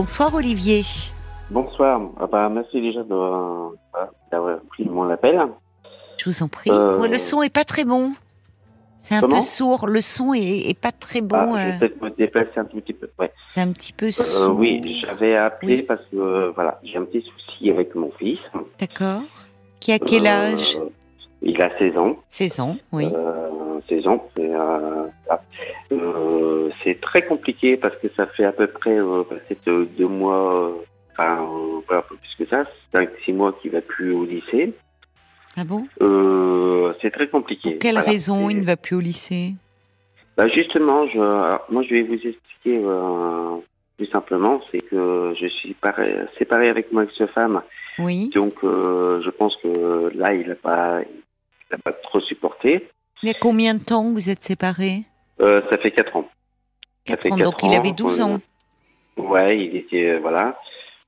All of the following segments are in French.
Bonsoir Olivier. Bonsoir. Ah bah, merci déjà de- d'avoir pris mon appel. Je vous en prie. Euh, Ouais, le son est pas très bon. C'est un peu sourd. Le son est, est pas très bon. Ah, je euh, vais peut-être me déplacer un tout petit peu. Ouais. c'est un petit peu Euh, sourd. oui, j'avais appelé Oui. parce que euh, voilà, j'ai un petit souci avec mon fils. D'accord. Qui a quel Euh, âge? Il a 16 ans. 16 ans, oui. Euh, 16 ans. C'est euh, c'est très compliqué parce que ça fait à peu près euh, peut-être euh, deux mois, euh, enfin euh, voilà, un peu plus que ça, 5-6 mois qu'il va plus au lycée. Ah bon? C'est très compliqué. Pour quelle Voilà. raison il ne va plus au lycée? Bah justement, je, alors, moi je vais vous expliquer plus simplement, c'est que je suis paré- séparé avec mon ex-femme, Oui. donc je pense que là il n'a pas, il a pas trop supporté. Il y a combien de temps que vous êtes séparés? Euh, ça fait quatre ans. Ça 4 fait ans. Donc il avait 12 euh, ans. Ouais, il était euh, voilà.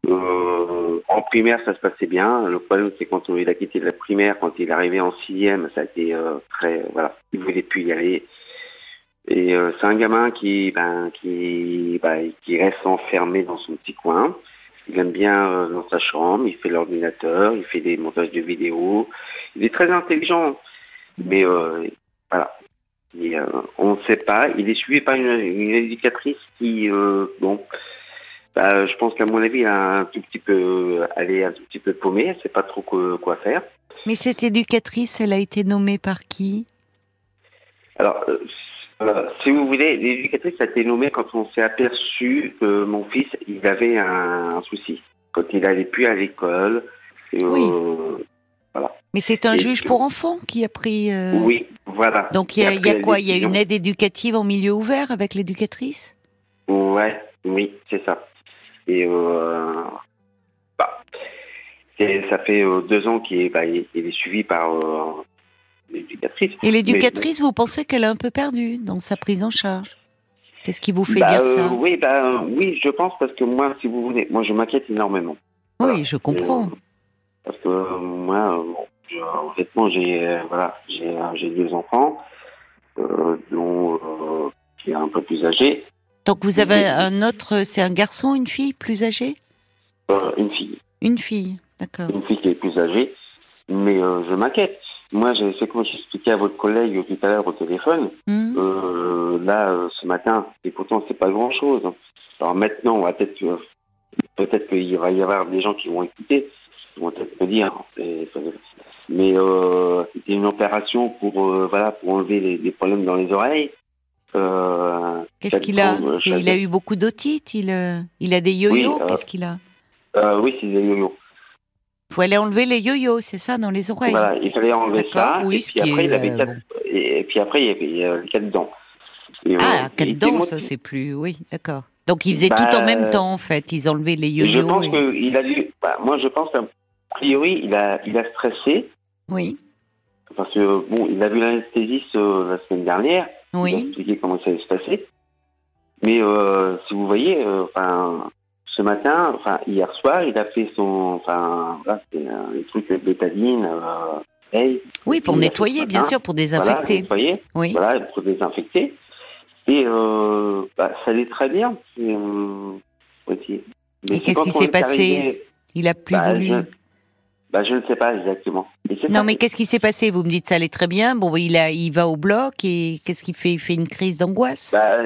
Euh, en primaire, ça se passait bien. Le problème, c'est quand il a quitté la primaire, quand il est arrivé en sixième, ça a été euh, très voilà. Il voulait plus y aller. Et euh, c'est un gamin qui ben qui bah, qui reste enfermé dans son petit coin. Il aime bien dans sa chambre. Il fait l'ordinateur. Il fait des montages de vidéos. Il est très intelligent, mais voilà. Et, euh, on ne sait pas. Il est suivi par une, une éducatrice qui, euh, bon, bah, je pense qu'à mon avis, elle a un tout petit peu, elle est un tout petit peu paumée. Elle sait pas trop quoi, quoi faire. Mais cette éducatrice, elle a été nommée par qui? Alors, euh, si vous voulez, l'éducatrice a été nommée quand on s'est aperçu que mon fils, il avait un, un souci. Quand il allait plus à l'école. Oui. Mais c'est un Et juge pour enfants qui a pris. euh, Oui, voilà. Donc il y a, y a quoi? Il y a une aide éducative en milieu ouvert avec l'éducatrice? Ouais, oui, c'est ça. Et euh, bah, ça fait euh, deux ans qu'il est, bah, il il est suivi par l'éducatrice. Et l'éducatrice, vous pensez qu'elle est un peu perdue dans sa prise en charge? Qu'est-ce qui vous fait Bah, dire ça? Oui, bah, oui, je pense parce que moi, si vous voulez, moi, je m'inquiète énormément. Oui, je comprends. Et, parce que euh, moi, euh, bon, je- honnêtement, j'ai euh, voilà, j'ai euh, j'ai deux enfants, euh, dont euh, qui est un peu plus âgé, Donc vous avez un autre, c'est un garçon, une fille plus âgée? Euh, une fille. Une fille, d'accord. une fille qui est plus âgée, mais euh, je m'inquiète. Moi, j'ai- c'est comme j'expliquais à votre collègue tout à l'heure au téléphone, Hmm euh, là, euh, ce matin, et pourtant, c'est pas grand-chose. hein. Alors maintenant, on va peut-être peut-être qu'il va y avoir des gens qui vont écouter, vont peut-être me dire, mais euh, c'était une opération pour euh, voilà pour enlever les, les problèmes dans les oreilles. Euh, Qu'est-ce qu'il a Il a eu beaucoup d'otite il, il a des yo-yo? Oui, Qu'est-ce qu'il a? oui, c'est des yo-yo. Il faut aller enlever les yo-yo, c'est ça, dans les oreilles Voilà, il fallait enlever ça. Oui, et puis après, est, il avait quatre, et, puis après, il y avait il avait quatre dents. Et, Ah, quatre dents, ça c'est plus... Oui, d'accord. Donc ils faisaient Bah, tout en même temps, en fait. Ils enlevaient les Et je yo-yo. pense et- qu'il a dû. bah, moi, je pense qu'a priori, il a, il a stressé Oui, parce que bon, il a vu l'anesthésiste euh, la semaine dernière. Il a oui. expliqué comment ça allait se passer. Mais euh, si vous voyez, euh, enfin, ce matin, enfin hier soir, il a fait son, enfin, voilà, c'est un les trucs de bétadine. Euh, hey, Oui, pour puis, a nettoyer, ce bien sûr, pour Voilà, désinfecter. nettoyer, Oui. voilà, pour désinfecter. Et euh, bah, ça allait très bien. Euh. Mais Et qu'est-ce qui s'est est passé? Arrivé- Il a plus Bah, voulu. je, bah, je ne sais pas exactement. Non, mais qu'est-ce qui s'est passé? Vous me dites ça allait très bien. Bon, il a, il va au bloc et qu'est-ce qu'il fait? Il fait une crise d'angoisse? bah,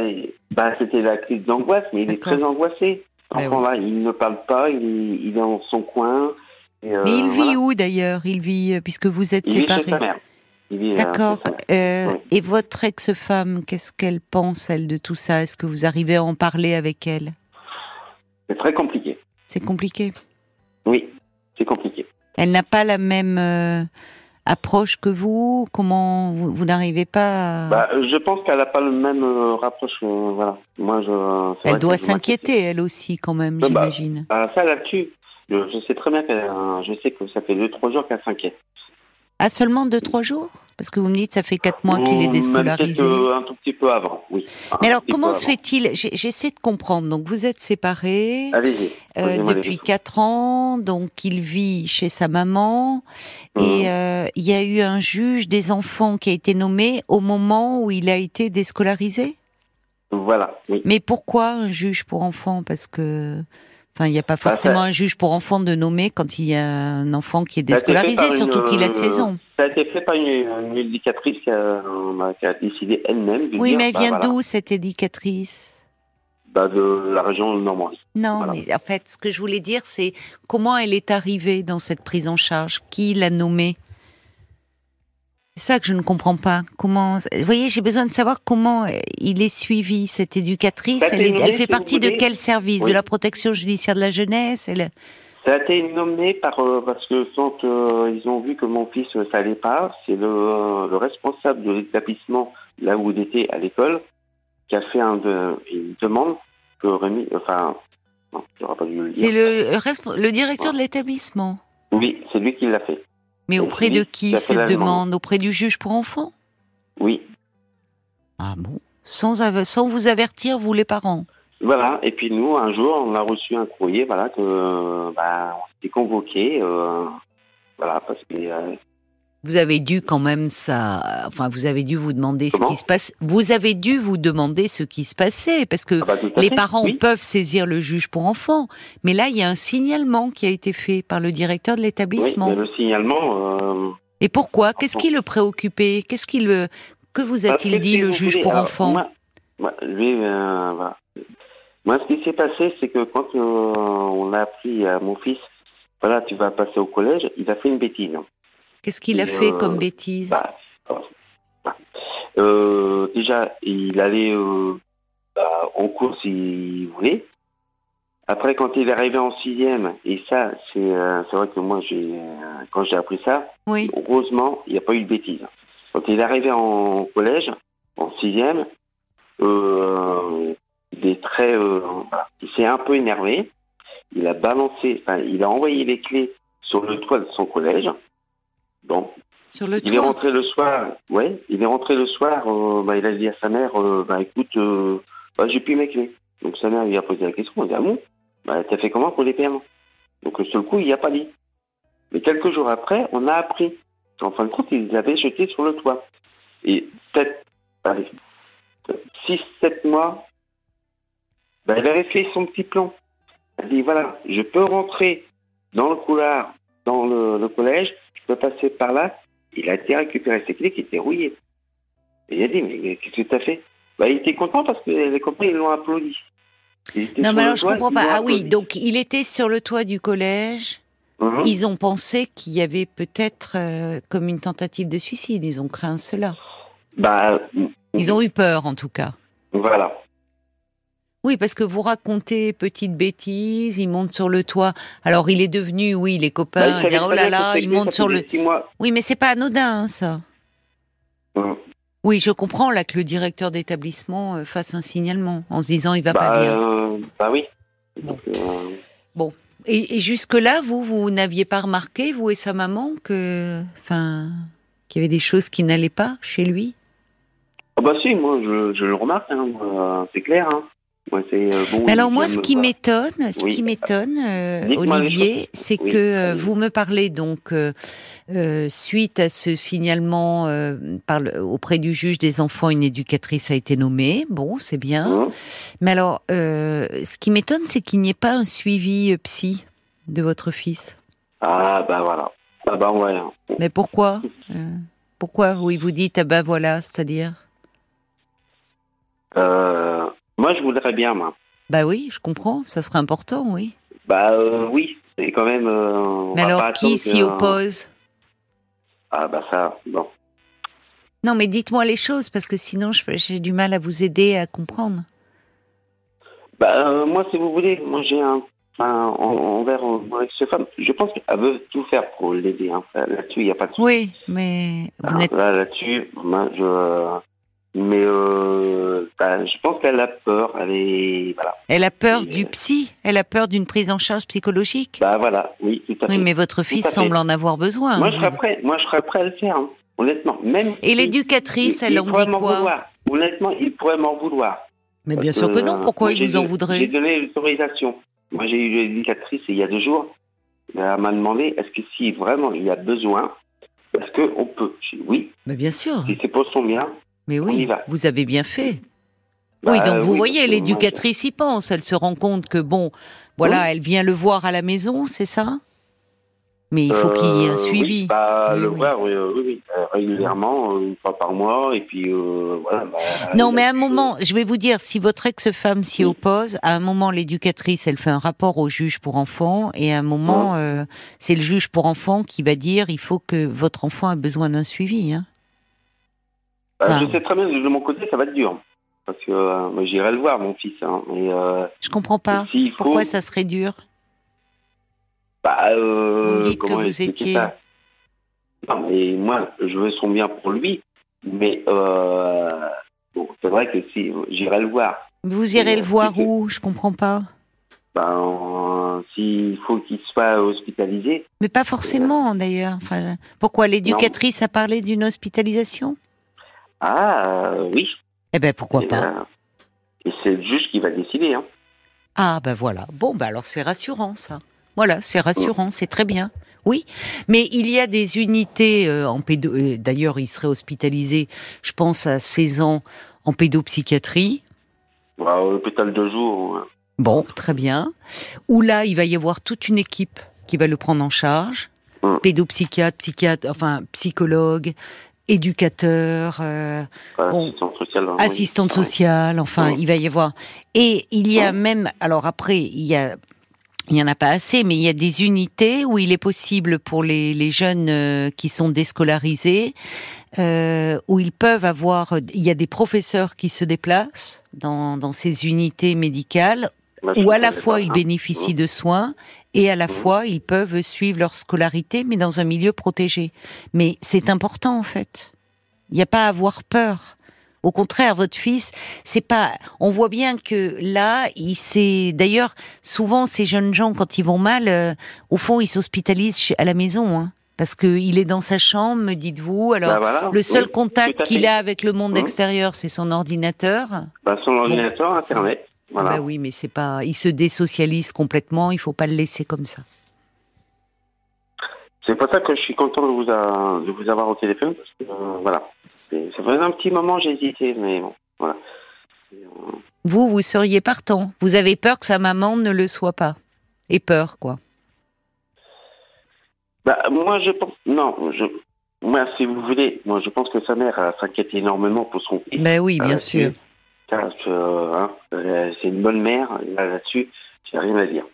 bah, c'était la crise d'angoisse, mais il est D'accord. très angoissé. Bah là, il ne parle pas, il est, il est dans son coin. et, euh, mais il vit voilà. où d'ailleurs? Il vit euh, puisque vous êtes Il vit chez sa séparés. mère. Vit, euh, D'accord. chez sa mère. Euh, Oui. Et votre ex-femme, qu'est-ce qu'elle pense elle de tout ça? Est-ce que vous arrivez à en parler avec elle? C'est très compliqué. C'est compliqué? Oui, c'est compliqué. Elle n'a pas la même euh, approche que vous. Comment vous, vous n'arrivez pas à... Bah, je pense qu'elle n'a pas le même euh, rapproche. euh, voilà. Moi, je. Elle doit s'inquiéter elle aussi quand même, Bah, bah, j'imagine. Ah, ça là-dessus, je, je sais très bien qu'elle, je sais que ça fait deux trois jours qu'elle s'inquiète. Ah seulement deux trois jours? Parce que vous me dites ça fait quatre mois qu'il est déscolarisé. euh, un tout petit peu avant, oui. Un Mais alors, comment se fait-il? J'essaie de comprendre. Donc, vous êtes séparés euh, depuis questions. quatre ans. Donc, il vit chez sa maman. Mhm. Et euh, il y a eu un juge des enfants qui a été nommé au moment où il a été déscolarisé? Voilà, oui. Mais pourquoi un juge pour enfants? Parce que Enfin, il n'y a pas forcément un juge pour enfants de nommer quand il y a un enfant qui est déscolarisé, surtout qu'il a 16 ans. Ça a été fait par une, éducatrice qui a, qui a, décidé elle-même Oui, mais elle bah, vient d'où cette éducatrice? Bah, De la région Normandie. Non, mais en fait, ce que je voulais dire, c'est comment elle est arrivée dans cette prise en charge? Qui l'a nommée? C'est ça que je ne comprends pas. Comment Vous voyez, j'ai besoin de savoir comment euh, il est suivi cette éducatrice. Elle, fait partie de quel service? De la protection judiciaire de la jeunesse? Elle... Ça a été nommé par euh, parce que quand euh, ils ont vu que mon fils ça allait pas, c'est le, le, responsable de l'établissement là où il était à l'école qui a fait un de, une demande que Rémi, enfin, pas dû le dire. C'est le, le directeur de l'établissement. Oui, c'est lui qui l'a fait. Mais auprès de qui cette demande Auprès du juge pour enfants Oui. Ah bon? Sans, sans vous avertir, vous les parents? Voilà, et puis nous, un jour, on a reçu un courrier, voilà, que bah, on s'était convoqué, euh, voilà, parce que euh, vous avez dû quand même ça. Enfin, vous avez dû vous demander ce qui se passe. Vous avez dû vous demander ce qui se passait parce que ah bah, les parents peuvent saisir le juge pour enfants. Mais là, il y a un signalement qui a été fait par le directeur de l'établissement. Oui, le signalement. Euh, Et pourquoi? Qu'est-ce qui le préoccupait? Qu'est-ce qui le que vous a-t-il dit le juge pour enfants? moi, lui, euh, moi, ce qui s'est passé, c'est que quand euh, on a appris à mon fils, voilà, tu vas passer au collège, il a fait une bêtise. Qu'est-ce qu'il a fait comme euh, bêtise? bah, euh, Déjà, il allait euh, bah, en cours s'il voulait. Après, quand il est arrivé en sixième, et ça, c'est vrai que moi, j'ai quand j'ai appris ça, heureusement, il n'y a pas eu de bêtise. Quand il est arrivé en collège, en sixième, il est très, il s'est un peu énervé. Il a balancé, enfin, il a envoyé les clés sur le toit de son collège. Bon. Sur le il est rentré le soir, ouais, il est rentré le soir, euh, bah, il a dit à sa mère, euh, bah écoute, euh, bah, j'ai plus mes clés. Donc sa mère lui a posé la question, elle a dit, ah bon? Bah, T'as fait comment pour les paiements? Donc sur le coup, il n'y a pas dit. Mais quelques jours après, on a appris qu'en fin de compte, ils les avaient jetés sur le toit. Et peut-être, allez, 6-7 mois, bah, elle avait fait son petit plan. Elle dit, voilà, je peux rentrer dans le couloir, dans le collège, peux passer par là. Il a été récupérer ses clés qui étaient rouillées. Et il a dit, mais qu'est-ce que tu as fait bah, Il était content parce que les copains, ils l'ont applaudi. Non, mais alors je comprends pas. Ah oui, donc il était sur le toit du collège. Mhm. Ils ont pensé qu'il y avait peut-être euh, comme une tentative de suicide. Ils ont craint cela. Bah, ils ont eu peur en tout cas. Voilà. Oui, parce que vous racontez petite bêtise, il monte sur le toit. Alors il est devenu, oui, les copains, bah, oh là là, il monte sur le. Oui, mais c'est pas anodin, ça. Hum. Oui, je comprends là que le directeur d'établissement euh, fasse un signalement en se disant il va pas bah, bien. Euh, bah oui. Bon. Euh, et, jusque-là, vous, vous n'aviez pas remarqué, vous et sa maman, que, enfin, qu'il y avait des choses qui n'allaient pas chez lui? Ah bah si, moi je, le remarque, hein, c'est clair. Hein. Euh, alors moi, ce qui m'étonne, ce qui m'étonne, euh, Olivier, c'est que euh, vous me parlez donc suite à ce signalement par auprès du juge des enfants, une éducatrice a été nommée. Bon, c'est bien. Mmh. Mais alors, ce qui m'étonne, c'est qu'il n'y ait pas un suivi psy de votre fils. Ah bah voilà. Ah bah ouais. Mais pourquoi Pourquoi oui, vous dites ah bah voilà, c'est-à-dire? Moi, je voudrais bien, moi. Bah oui, je comprends, ça serait important, oui. Bah euh, oui, c'est quand même. Euh, mais alors, qui s'y oppose? Ah bah ça, bon. Non, mais dites-moi les choses, parce que sinon, j'ai du mal à vous aider à comprendre. Bah, euh, moi, si vous voulez, moi, j'ai un. Enfin, envers mon ex-femme, je pense qu'elle veut tout faire pour l'aider. Hein. Là-dessus, il n'y a pas de Oui, mais. Vous ah, là, là-dessus, moi, je. Mais euh, bah, je pense qu'elle a peur. Elle est voilà. Elle a peur du psy. Elle a peur d'une prise en charge psychologique. Bah voilà, oui, tout à fait. Oui, mais votre fils semble en avoir besoin. Moi, je serais prêt. Moi, je serais prêt à le faire. Hein, honnêtement, même. Et l'éducatrice, elle en dit quoi vouloir. Honnêtement, il pourrait m'en vouloir. Mais bien sûr que, non. Pourquoi il vous en voudrait J'ai donné l'autorisation. Moi, j'ai eu l'éducatrice il y a deux jours. Elle m'a demandé est-ce que si vraiment il y a besoin, est-ce qu'on peut? Oui. Mais bien sûr. Si c'est pour son bien, mais oui, vous avez bien fait. oui, donc bah vous voyez, l'éducatrice y pense. Elle se rend compte que bon, voilà, elle vient le voir à la maison, c'est ça? Mais il faut qu'il y ait un euh, suivi. Oui, bah, le voir, oui, oui, euh, régulièrement, une fois par mois, et puis euh, voilà. Bah, non, mais à un moment, je vais vous dire, si votre ex-femme s'y oppose, à un moment, l'éducatrice, elle fait un rapport au juge pour enfants, et à un moment, c'est le juge pour enfants qui va dire, il faut que votre enfant ait besoin d'un suivi. Hein. Bah, je sais très bien, de mon côté, ça va être dur. Parce que moi, j'irai le voir, mon fils. Hein, et, je comprends pas. Pourquoi ça serait dur? Bah, euh, vous dites que vous étiez. Non, mais moi, je veux son bien pour lui, mais euh, bon, c'est vrai que si j'irai le voir. Vous irez le euh, voir où? Je comprends pas. Ben, s'il faut qu'il soit hospitalisé. Mais pas forcément, d'ailleurs. Enfin, pourquoi l'éducatrice a parlé d'une hospitalisation? Ah, oui. Eh ben, pourquoi pas Et c'est le juge qui va décider. Hein. Ah, ben voilà. Bon, ben alors c'est rassurant, ça. Voilà, c'est rassurant, c'est très bien. Oui, mais il y a des unités euh, en pédo. Euh, d'ailleurs, il serait hospitalisé, je pense, à 16 ans en pédopsychiatrie. Bah, hôpital de jour. Bon, très bien. Où là, il va y avoir toute une équipe qui va le prendre en charge. Hum. Pédopsychiatre, psychiatre, enfin psychologue, éducateur, euh, assistante sociale, enfin, il va y avoir. Et il y a même, alors après, il y a il n'y en a pas assez, mais il y a des unités où il est possible pour les, les jeunes euh, qui sont déscolarisés, euh, où ils peuvent avoir, il y a des professeurs qui se déplacent dans, dans ces unités médicales, où à la fois ils bénéficient de soins et à la fois ils peuvent suivre leur scolarité, mais dans un milieu protégé. Mais c'est important en fait. Il n'y a pas à avoir peur. Au contraire, votre fils, c'est pas. On voit bien que là, il s'est. D'ailleurs, souvent ces jeunes gens, quand ils vont mal, euh, au fond, ils s'hospitalisent à la maison. Hein, parce qu'il est dans sa chambre, me dites-vous. Alors, bah le seul contact qu'il a avec le monde mmh. extérieur, c'est son ordinateur. Bah, son ordinateur, Internet. Voilà. Bah oui, mais c'est pas. Il se désocialise complètement. Il faut pas le laisser comme ça. C'est pour ça que je suis content de vous, de vous avoir au téléphone, parce que euh, voilà, ça faisait un petit moment, j'ai hésité, mais bon, voilà. Vous, vous seriez partant. Vous avez peur que sa maman ne le soit pas. Et peur, quoi. Bah, moi, je pense. Non, je. Moi, si vous voulez, moi, je pense que sa mère s'inquiète énormément pour son fils. Ben oui, bien sûr. Euh, hein, euh, c'est une bonne mère, là-dessus, j'ai rien à dire.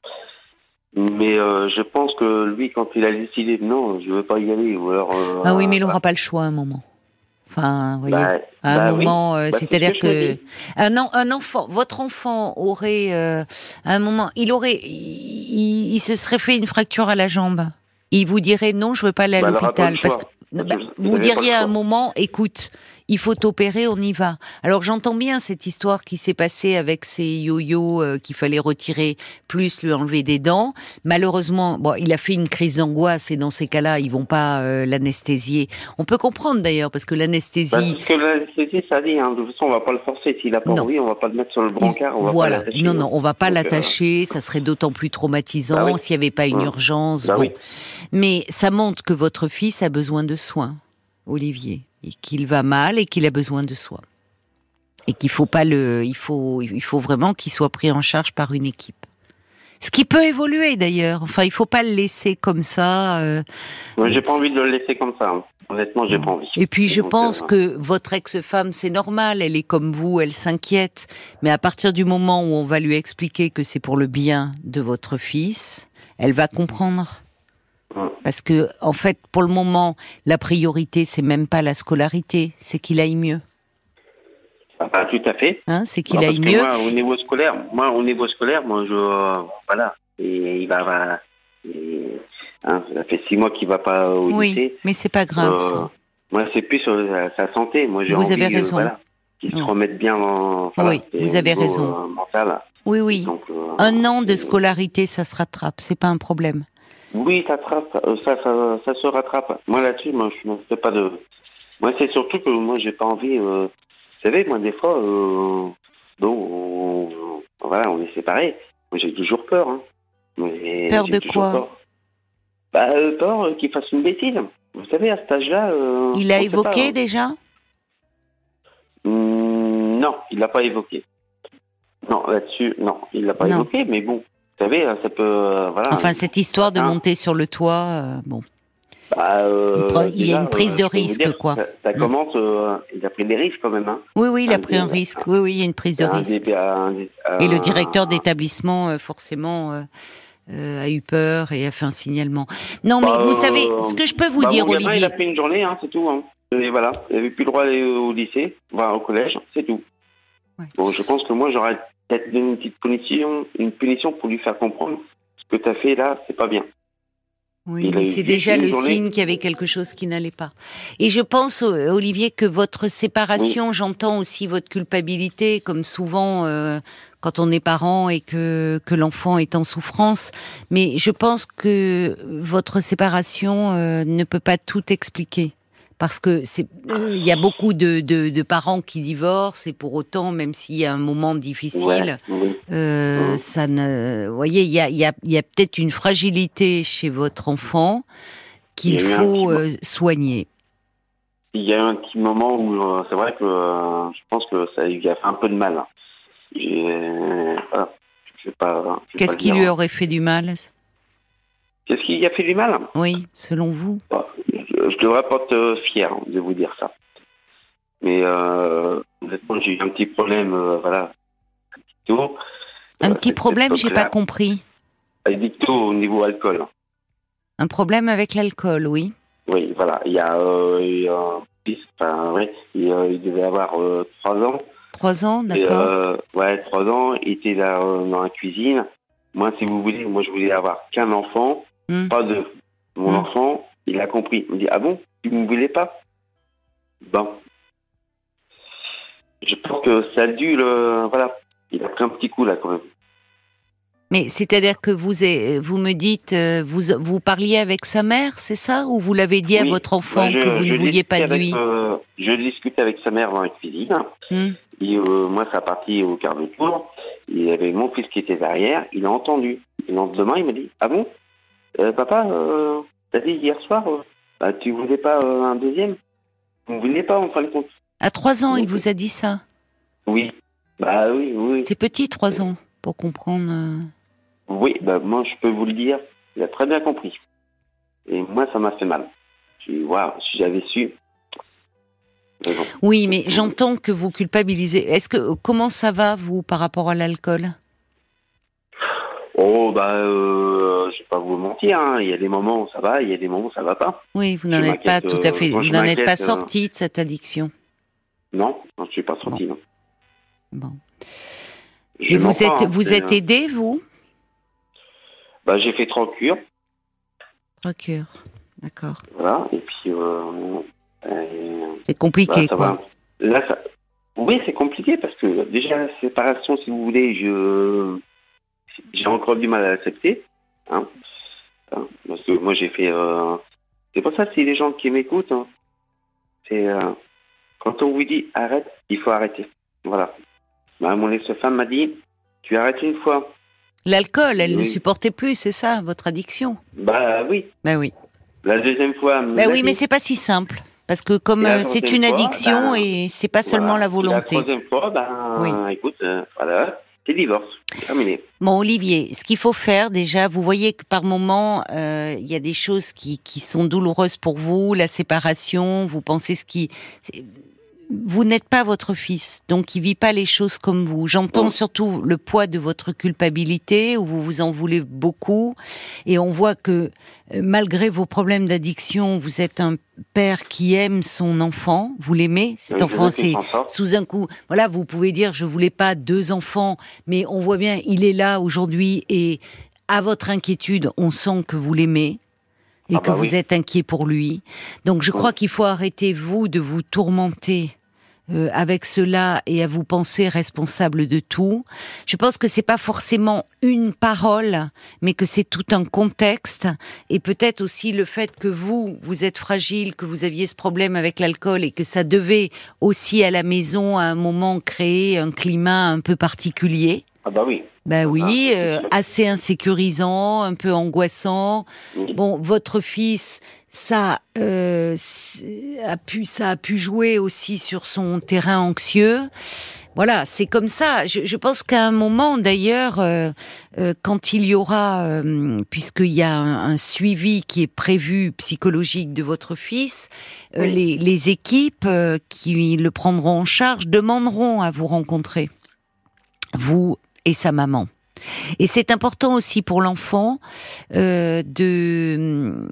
Mais euh, je pense que lui, quand il a décidé non, je veux pas y aller, ou alors. ah oui, mais il n'aura pas le choix à un moment. Enfin, vous voyez, bah, à un bah moment, euh, bah, c'est-à-dire que, un, un, enfant, votre enfant aurait, à un moment, il aurait, il, se serait fait une fracture à la jambe. Il vous dirait non, je veux pas aller à l'hôpital parce que vous diriez à un moment, écoute, il faut opérer, on y va. Alors j'entends bien cette histoire qui s'est passée avec ces yo-yo euh, qu'il fallait retirer, plus lui enlever des dents. Malheureusement, bon, il a fait une crise d'angoisse et dans ces cas-là, ils vont pas euh, l'anesthésier. On peut comprendre d'ailleurs parce que l'anesthésie. Bah, parce que l'anesthésie, ça dit, hein, de toute façon, on va pas le forcer. S'il a pas envie, on va pas le mettre sur le brancard. On va voilà. Pas non, non, on va pas euh, l'attacher. Ça serait d'autant plus traumatisant bah s'il n'y avait pas une urgence. Bah Mais ça montre que votre fils a besoin de soins, Olivier et qu'il va mal et qu'il a besoin de soi. Et qu'il faut pas le, il faut, il faut vraiment qu'il soit pris en charge par une équipe. Ce qui peut évoluer d'ailleurs. Enfin, il faut pas le laisser comme ça. Euh, Moi, j'ai pas envie de le laisser comme ça. Hein. Honnêtement, j'ai pas envie. Et puis, je pense euh, que votre ex-femme, c'est normal. Elle est comme vous, elle s'inquiète. Mais à partir du moment où on va lui expliquer que c'est pour le bien de votre fils, elle va comprendre. Parce que, en fait, pour le moment, la priorité, c'est même pas la scolarité, c'est qu'il aille mieux. Ah, bah, tout à fait. Hein, c'est qu'il aille mieux. Moi, au niveau scolaire, moi, au niveau scolaire, moi, je, voilà, et il va, hein, ça fait six mois qu'il va pas au oui, lycée. mais c'est pas grave. Euh, moi, c'est plus sur sa santé. Moi, j'ai vous avez euh, raison. qu'il se remette bien en. oui, vous avez raison. Euh, mental. Oui, oui. un an de scolarité, ça se rattrape. C'est pas un problème. Oui, ça, euh, ça, ça, ça, se rattrape. Moi là-dessus, moi je ne fais pas de. Moi c'est surtout que moi j'ai pas envie. Euh... Vous savez, moi des fois, euh... on... voilà, on est séparés. Moi j'ai toujours peur. Hein. peur de quoi? peur. Bah, euh, peur euh, qu'il fasse une bêtise. Vous savez, à cet âge-là. il a évoqué hein. déjà? Mmh, Non, il l'a pas évoqué. Non, là-dessus, non, il l'a pas évoqué, mais bon, vous savez, ça peut, voilà. Enfin, cette histoire de hein monter sur le toit, bon. Bah, il y a une prise de risque, quoi. Ça, mm. commence, il a pris des risques quand même. Hein. Oui, oui, il a pris un risque. Oui, oui, il y a une prise de risque. Et le directeur d'établissement, forcément, euh, a eu peur et a fait un signalement. Non, mais bah, vous savez, ce que je peux vous bah, dire, Olivier. il a fait une journée, hein, c'est tout. Hein. Et voilà, il n'avait plus le droit d'aller au lycée, au collège, c'est tout. Bon, je pense que moi, j'aurais peut-être une petite punition, une punition pour lui faire comprendre ce que tu as fait là, c'est pas bien. Oui, mais c'est déjà le signe qu'il y avait quelque chose qui n'allait pas. Et je pense, euh, Olivier, que votre séparation, j'entends aussi votre culpabilité, comme souvent euh, quand on est parent et que, que l'enfant est en souffrance. Mais je pense que votre séparation euh, ne peut pas tout expliquer parce que c'est il y a beaucoup de, de, parents qui divorcent et pour autant même s'il y a un moment difficile euh, ça ne vous voyez il y a, y a, y a peut-être une fragilité chez votre enfant qu'il faut euh, soigner. Il y a un petit moment où euh, c'est vrai que je pense que ça lui a fait un peu de mal. Qu'est-ce qui lui aurait fait du mal? Qu'est-ce qui a fait du mal? Oui, selon vous. Bah, je devrais pas être fier de vous dire ça. Mais euh, j'ai eu un petit problème, euh, voilà. Un petit problème, j'ai pas compris. Addicto au niveau alcool. Un problème avec l'alcool, oui. Oui, voilà. Il y a, euh, il, enfin, oui, il, devait avoir trois ans. Trois ans, d'accord. ouais, trois ans. Il était là dans la cuisine. Moi, si vous voulez, moi, je voulais avoir qu'un enfant, hmm. pas deux. Mon hmm. enfant, il a compris. Il me dit Ah bon Tu ne me voulais pas Bon. Je pense que ça a dû le. Voilà. Il a pris un petit coup là quand même. Mais c'est-à-dire que vous, vous me dites, euh, vous, vous parliez avec sa mère, c'est ça? Ou vous l'avez dit à votre enfant que vous ne vouliez pas de lui? euh, Je discutais avec sa mère dans la cuisine. Hmm. Et, euh, moi, ça parti au quart de tour. Il y avait mon fils qui était derrière. Il a entendu. Et le lendemain, il m'a dit Ah bon? Papa, T'as dit hier soir, euh, bah, tu voulais pas euh, un deuxième Vous ne voulez pas, en fin de compte. À trois ans, il vous a dit ça Oui. Bah oui, oui. C'est petit, trois ans, pour comprendre. Euh. Oui, bah moi, je peux vous le dire. Il a très bien compris. Et moi, ça m'a fait mal. Je waouh, si j'avais su. Oui, mais j'entends que vous culpabilisez. Est-ce que comment ça va vous par rapport à l'alcool? Oh bah, euh, je vais pas vous mentir. Hein. Il y a des moments où ça va, il y a des moments où ça va pas. Oui, vous n'en êtes pas tout à fait. Euh, vous n'en êtes pas euh, sorti de cette addiction. Non, je ne suis pas sorti. Bon. bon. Et vous êtes, vous êtes aidé, vous? Bah, j'ai fait trois cures. Trois cures, d'accord. Voilà. Et puis. c'est compliqué, bah, quoi. Là, ça... Oui, c'est compliqué parce que déjà la séparation, si vous voulez, je j'ai encore du mal à l'accepter. Hein. hein. Parce que moi, j'ai fait. Euh, c'est pour ça, si les gens qui m'écoutent, hein, c'est. Euh, quand on vous dit arrête, il faut arrêter. Voilà. Bah, mon ex-femme m'a dit tu arrêtes une fois. L'alcool, elle ne supportait plus, c'est ça, votre addiction? Bah oui. Bah oui. La deuxième fois. Bah oui, mais c'est pas si simple. Parce que comme euh, c'est une addiction bah, et c'est pas seulement la volonté. La troisième fois, ben, oui. écoute, voilà, c'est divorce, terminé. Bon, Olivier, ce qu'il faut faire déjà, vous voyez que par moment, euh, il y a des choses qui, qui sont douloureuses pour vous, la séparation, vous pensez ce qui vous n'êtes pas votre fils, donc il vit pas les choses comme vous. J'entends surtout le poids de votre culpabilité, où vous vous en voulez beaucoup, et on voit que euh, malgré vos problèmes d'addiction, vous êtes un père qui aime son enfant, vous l'aimez. Cet enfant, c'est sous un coup. Voilà, vous pouvez dire je voulais pas deux enfants, mais on voit bien, il est là aujourd'hui et à votre inquiétude, on sent que vous l'aimez et ah que bah vous êtes inquiet pour lui. Donc je crois qu'il faut arrêter vous de vous tourmenter euh, avec cela et à vous penser responsable de tout. Je pense que c'est pas forcément une parole, mais que c'est tout un contexte et peut-être aussi le fait que vous, vous êtes fragile, que vous aviez ce problème avec l'alcool et que ça devait aussi à la maison à un moment créer un climat un peu particulier. Ah bah oui. Bah oui, euh, assez insécurisant, un peu angoissant. Bon, votre fils, ça euh, a pu, ça a pu jouer aussi sur son terrain anxieux. Voilà, c'est comme ça. Je, pense qu'à un moment, d'ailleurs, euh, quand il y aura, puisqu'il y a un, suivi qui est prévu psychologique de votre fils, les, les, équipes qui le prendront en charge demanderont à vous rencontrer, vous et sa maman. Et c'est important aussi pour l'enfant euh, de,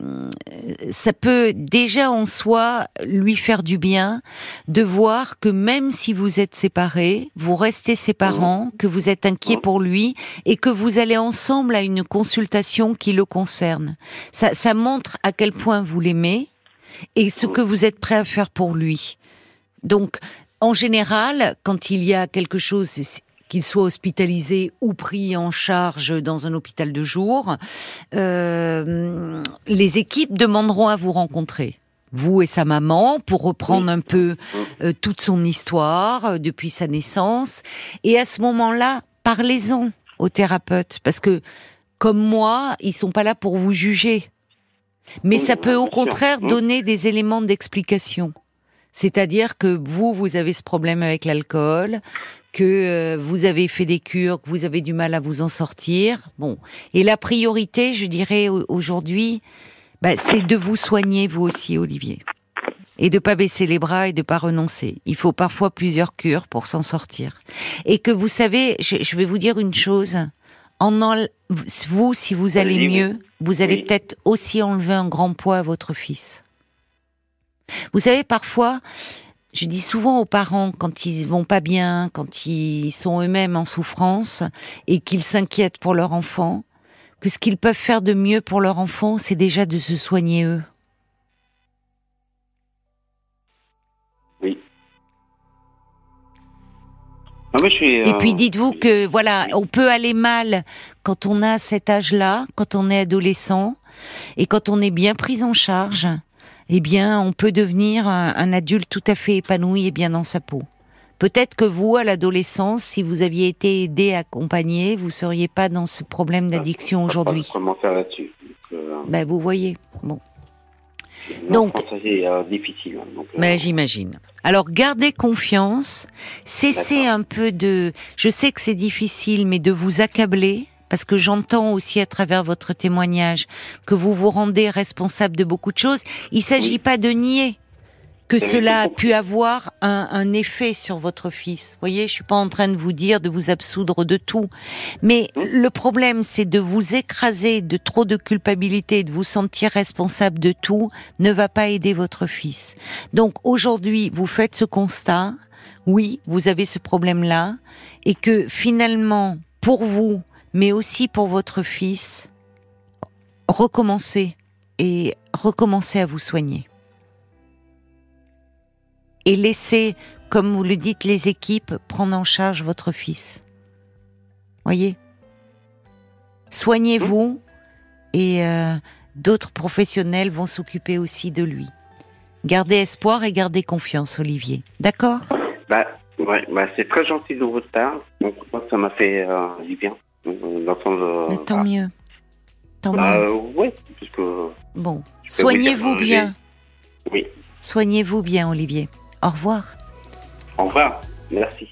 ça peut déjà en soi lui faire du bien de voir que même si vous êtes séparés, vous restez ses parents, que vous êtes inquiet pour lui et que vous allez ensemble à une consultation qui le concerne. Ça, ça montre à quel point vous l'aimez et ce que vous êtes prêt à faire pour lui. Donc, en général, quand il y a quelque chose, qu'il soit hospitalisé ou pris en charge dans un hôpital de jour, euh, les équipes demanderont à vous rencontrer vous et sa maman, pour reprendre un peu euh, toute son histoire euh, depuis sa naissance. Et à ce moment-là, parlez-en aux thérapeutes, parce que comme moi, ils sont pas là pour vous juger. Mais ça peut au contraire donner des éléments d'explication. C'est-à-dire que vous, vous avez ce problème avec l'alcool, que euh, vous avez fait des cures, que vous avez du mal à vous en sortir. Bon, et la priorité, je dirais aujourd'hui, bah, c'est de vous soigner vous aussi, Olivier, et de pas baisser les bras et de pas renoncer. Il faut parfois plusieurs cures pour s'en sortir. Et que vous savez, je, vais vous dire une chose. En vous, si vous allez mieux, vous allez peut-être aussi enlever un grand poids à votre fils. Vous savez, parfois, je dis souvent aux parents quand ils vont pas bien, quand ils sont eux-mêmes en souffrance et qu'ils s'inquiètent pour leur enfant, que ce qu'ils peuvent faire de mieux pour leur enfant, c'est déjà de se soigner eux. Oui. et puis euh, dites-vous que voilà, on peut aller mal quand on a cet âge-là, quand on est adolescent, et quand on est bien pris en charge, eh bien, on peut devenir un, adulte tout à fait épanoui et bien dans sa peau. Peut-être que vous, à l'adolescence, si vous aviez été aidé, accompagné, vous seriez pas dans ce problème d'addiction aujourd'hui. Comment faire là-dessus euh, Ben, vous voyez. Bon. donc, c'est euh, difficile. Hein, euh, mais j'imagine. Alors, gardez confiance. Cessez un peu de. Je sais que c'est difficile, mais de vous accabler parce que j'entends aussi à travers votre témoignage que vous vous rendez responsable de beaucoup de choses. Il ne s'agit pas de nier que cela a pu avoir un, effet sur votre fils. Vous voyez, je suis pas en train de vous dire de vous absoudre de tout, mais le problème, c'est de vous écraser de trop de culpabilité, de vous sentir responsable de tout, ne va pas aider votre fils. Donc aujourd'hui, vous faites ce constat. Oui, vous avez ce problème-là, et que finalement, pour vous, mais aussi pour votre fils, recommencez et recommencez à vous soigner. Et laissez, comme vous le dites, les équipes prendre en charge votre fils. Voyez? Soignez-vous et euh, d'autres professionnels vont s'occuper aussi de lui. Gardez espoir et gardez confiance, Olivier. D'accord? Bah, ouais, bah, C'est très gentil de votre part. Donc, moi, ça m'a fait euh, du bien tant mieux. Tant bah, mieux. Oui, puisque. Bon, soignez-vous bien. Oui. Soignez-vous bien, Olivier. Au revoir. Au revoir. Merci.